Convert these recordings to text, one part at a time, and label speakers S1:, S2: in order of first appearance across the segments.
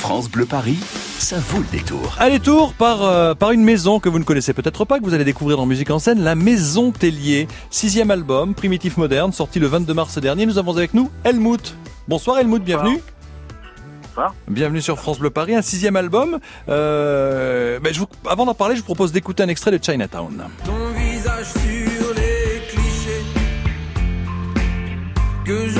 S1: France Bleu Paris, ça vaut le détour.
S2: Allez, tour par, euh, par une maison que vous ne connaissez peut-être pas, que vous allez découvrir dans Musique en scène, la Maison Tellier. Sixième album, Primitif Moderne, sorti le 22 mars dernier. Nous avons avec nous Helmut. Bonsoir Helmut, bienvenue.
S3: Bonsoir.
S2: Bienvenue sur France Bleu Paris, un sixième album. Euh, ben, je vous- avant d'en parler, je vous propose d'écouter un extrait de Chinatown.
S4: ton visage sur les clichés que j'envisage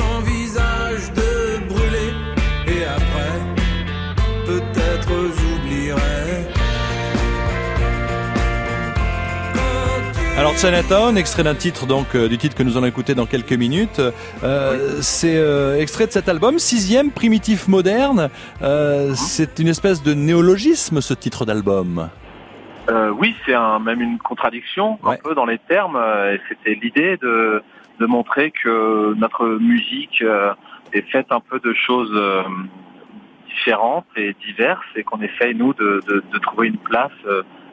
S2: Alors Chinatown, extrait d'un titre donc euh, du titre que nous allons écouter dans quelques minutes. Euh, C'est euh, extrait de cet album, sixième, Primitif Moderne. C'est une espèce de néologisme ce titre d'album.
S3: Oui, c'est un, même une contradiction
S2: Ouais.
S3: un peu dans les termes. C'était l'idée de, de montrer que notre musique est faite un peu de choses différentes et diverses et qu'on essaye nous de, de, de trouver une place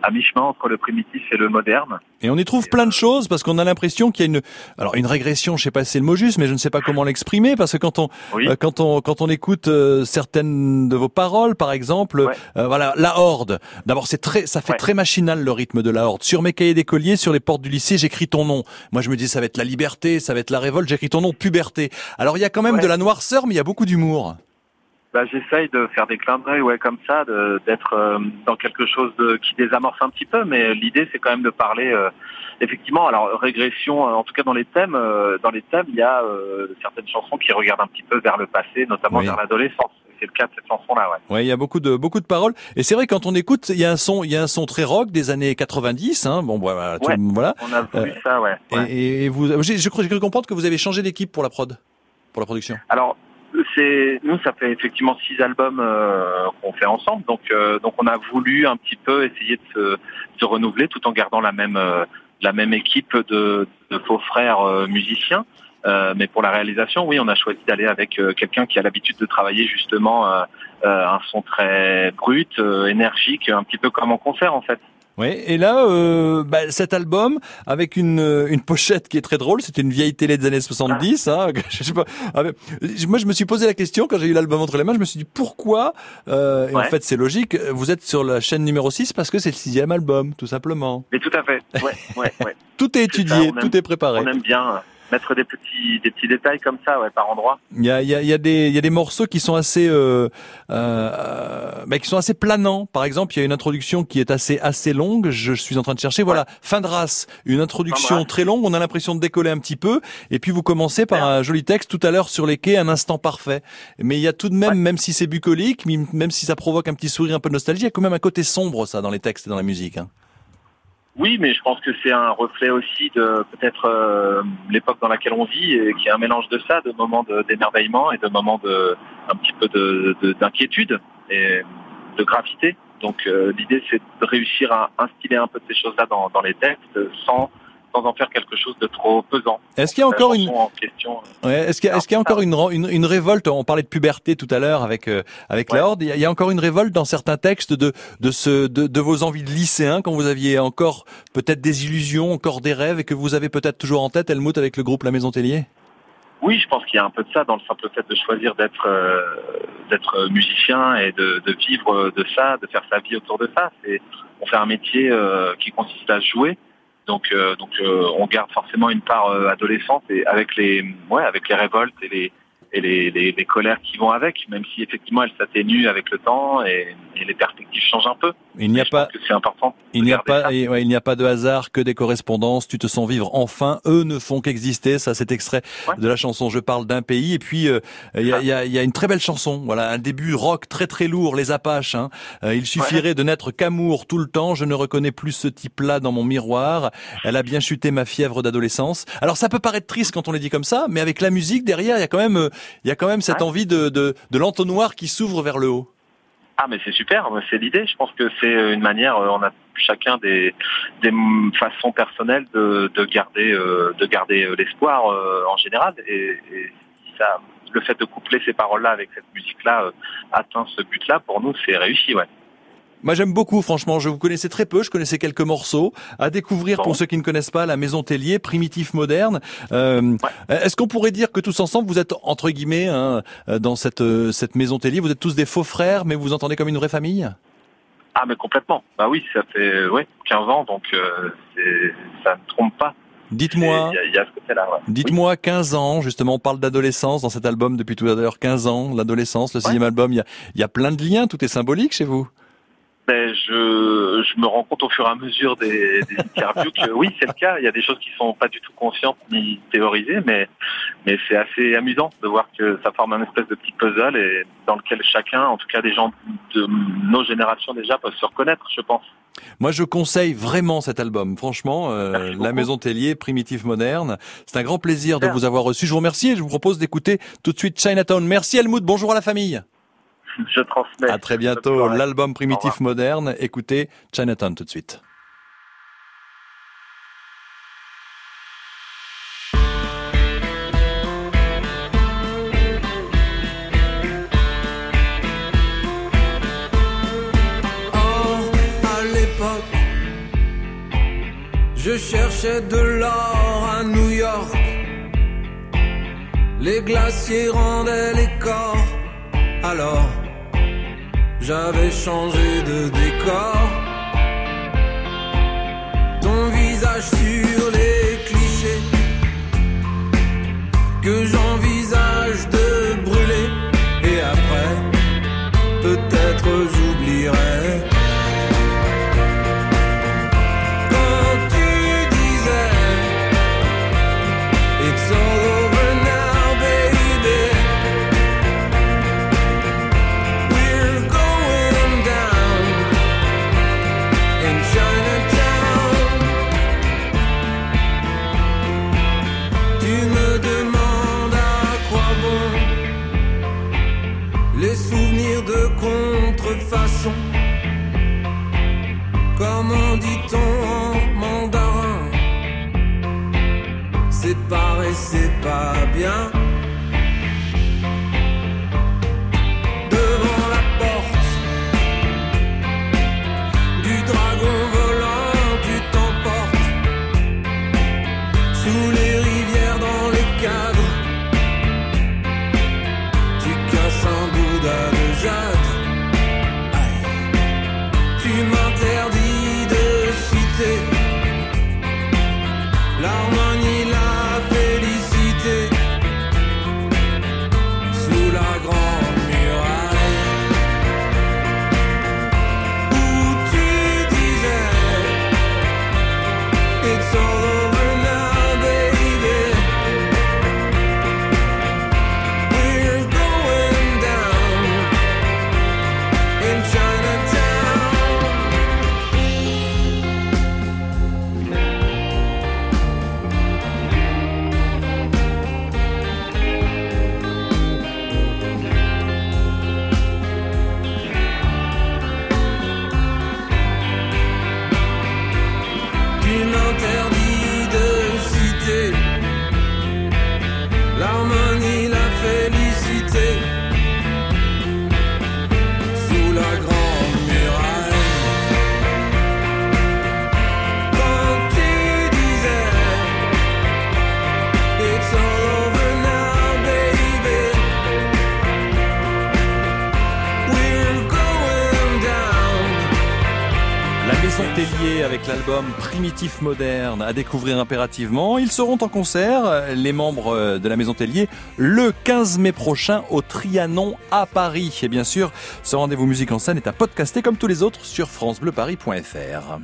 S3: à mi-chemin entre le primitif et le moderne.
S2: Et on y trouve plein de choses parce qu'on a l'impression qu'il y a une alors une régression, je sais pas si c'est le mot juste, mais je ne sais pas comment l'exprimer parce que quand on
S3: Oui.
S2: euh, quand on quand on écoute euh, certaines de vos paroles, par exemple,
S3: Ouais.
S2: euh, voilà la horde. D'abord c'est très ça fait
S3: Ouais.
S2: très machinal le rythme de la horde. Sur mes cahiers d'écolier, sur les portes du lycée, j'écris ton nom. Moi je me dis ça va être la liberté, ça va être la révolte. J'écris ton nom, puberté. Alors il y a quand même
S3: Ouais.
S2: de la noirceur, mais il y a beaucoup d'humour.
S3: Bah, j'essaye de faire des clins d'œil, ouais, comme ça, de- d'être euh, dans quelque chose de, qui désamorce un petit peu, mais l'idée c'est quand même de parler, euh, effectivement, alors régression, euh, en tout cas dans les thèmes, euh, dans les thèmes, il y a euh, certaines chansons qui regardent un petit peu vers le passé, notamment
S2: Oui.
S3: vers l'adolescence. C'est le cas de cette chanson-là, ouais.
S2: Ouais, il y a beaucoup de beaucoup de paroles. Et c'est vrai quand on écoute, il y a un son, il y a un son très rock des années 90. Hein, bon voilà, tout-
S3: Ouais.
S2: voilà.
S3: On a voulu
S2: Euh,
S3: ça, ouais. ouais.
S2: Et, et vous, j'ai- je crois j'ai cru comprendre que vous avez changé d'équipe pour la prod, pour la production.
S3: Alors, c'est nous, ça fait effectivement six albums euh, qu'on fait ensemble, donc euh, donc on a voulu un petit peu essayer de se, renouveler tout en gardant la même euh, la même équipe de, de faux frères musiciens. Mais pour la réalisation, oui, on a choisi d'aller avec quelqu'un qui a l'habitude de travailler justement un son très brut, énergique, un petit peu comme en concert en fait.
S2: Oui. Et là, euh, bah, cet album avec une euh, une pochette qui est très drôle. C'était une vieille télé des années 70. Hein, je sais pas. Ah, moi, je me suis posé la question quand j'ai eu l'album entre les mains. Je me suis dit pourquoi. Euh, et en fait, c'est logique. Vous êtes sur la chaîne numéro 6 parce que c'est le sixième album, tout simplement.
S3: Mais tout à fait. Ouais, ouais, ouais.
S2: Tout est
S3: ça,
S2: étudié,
S3: aime-
S2: tout est préparé.
S3: On aime bien mettre des petits des petits détails comme ça, ouais, par endroit.
S2: Il y a, il y, a, y, a des, il y a des morceaux qui sont assez, euh, euh, bah, qui sont assez planants. Par exemple, il y a une introduction qui est assez, assez longue. Je suis en train de chercher. Voilà, fin de race. Une introduction très longue. On a l'impression de décoller un petit peu. Et puis vous commencez par un joli texte tout à l'heure sur les quais, un instant parfait. Mais il y a tout de même,
S3: Ouais.
S2: même si c'est bucolique, même si ça provoque un petit sourire, un peu de nostalgie, il y a quand même un côté sombre ça dans les textes et dans la musique. Hein.
S3: Oui, mais je pense que c'est un reflet aussi de peut-être euh, l'époque dans laquelle on vit et qui est un mélange de ça, de moments d'émerveillement et de moments de un petit peu de de- d'inquiétude et de gravité. Donc euh, l'idée c'est de réussir à instiller un peu de ces choses-là dans les textes sans sans en faire quelque chose de trop pesant.
S2: Est-ce qu'il y a
S3: La
S2: encore une,
S3: chanson en question.
S2: Ouais, est-ce qu'il y, a- est-ce qu'il y a encore une, ren- une, une révolte? On parlait de puberté tout à l'heure avec euh, avec la
S3: Ouais.
S2: horde. Il y, a, il y a encore une révolte dans certains textes de de ce de, de vos envies de lycéen quand vous aviez encore peut-être des illusions, encore des rêves et que vous avez peut-être toujours en tête Helmut avec le groupe La Maison Tellier?
S3: Oui, je pense qu'il y a un peu de ça dans le simple fait de choisir d'être euh, d'être musicien et de, de vivre de ça, de faire sa vie autour de ça. C'est on fait un métier euh, qui consiste à jouer, donc euh, donc euh, on garde forcément une part euh, adolescente et avec les ouais avec les révoltes et les et les, les, les colères qui vont avec, même si effectivement elles s'atténuent avec le temps et, et les perspectives changent un peu.
S2: Il n'y a pas
S3: c'est important.
S2: il n'y a pas et, ouais, il n'y a pas de hasard que des correspondances. Tu te sens vivre enfin. Eux ne font qu'exister. Ça, c'est extrait
S3: Ouais.
S2: de la chanson Je parle d'un pays. Et puis euh, il y, a, il y, a, y a une très belle chanson. Voilà, un début rock très très lourd. Les Apaches. Hein. Euh, il suffirait de n'être qu'amour tout le temps. Je ne reconnais plus ce type-là dans mon miroir. Elle a bien chuté ma fièvre d'adolescence. Alors ça peut paraître triste quand on les dit comme ça, mais avec la musique derrière, il y a quand même, euh, il y a quand même cette envie de, de, de l'entonnoir qui s'ouvre vers le haut.
S3: Ah mais c'est super, c'est l'idée. Je pense que c'est une manière. euh, On a chacun des, des façons personnelles de, de garder euh, de garder euh, l'espoir euh, en général. Et, et ça, le fait de coupler ces paroles-là avec cette musique-là euh, atteint ce but-là, pour nous c'est réussi, ouais.
S2: Moi j'aime beaucoup franchement, je vous connaissais très peu, je connaissais quelques morceaux. À découvrir
S3: Bon.
S2: pour ceux qui ne connaissent pas la Maison Tellier, primitif moderne. Euh, Est-ce qu'on pourrait dire que tous ensemble vous êtes entre guillemets hein, euh, dans cette, euh, cette Maison Tellier, vous êtes tous des faux frères mais vous vous entendez comme une vraie famille?
S3: Ah mais complètement. Bah oui, ça fait ouais 15 ans, donc euh, ça ne trompe pas.
S2: Dites-moi.
S3: Ouais.
S2: Dites-moi 15 ans, justement, on parle d'adolescence dans cet album depuis tout à l'heure, 15 ans, l'adolescence, le sixième album, il y a, il y a plein de liens, tout est symbolique chez vous.
S3: Ben, je, je me rends compte au fur et à mesure des, des interviews que oui, c'est le cas. Il y a des choses qui sont pas du tout conscientes ni théorisées, mais, mais c'est assez amusant de voir que ça forme un espèce de petit puzzle et dans lequel chacun, en tout cas des gens de nos générations déjà, peuvent se reconnaître, je pense.
S2: Moi, je conseille vraiment cet album. Franchement, euh. La Maison Tellier, primitif moderne. C'est un grand plaisir de vous avoir reçu. Je vous remercie et je vous propose d'écouter tout de suite Chinatown. Merci Helmut. Bonjour à la famille.
S3: Je transmets.
S2: À très bientôt. L'album primitif moderne. Écoutez Chinatown tout de suite.
S4: Or, à l'époque, je cherchais de l'or à New York. Les glaciers rendaient les corps. Alors, j'avais changé de décor. Ton visage sur les clichés que j'envisage Comment dit-on en mandarin? C'est pareil, c'est pas bien. Sous les rivières dans les cadres.
S2: Maison Tellier avec l'album Primitif Moderne à découvrir impérativement. Ils seront en concert, euh, les membres euh, de la Maison Tellier, le 15 mai prochain au Trianon à Paris. Et bien sûr, ce rendez-vous musique en scène est à podcaster comme tous les autres sur francebleuparis.fr.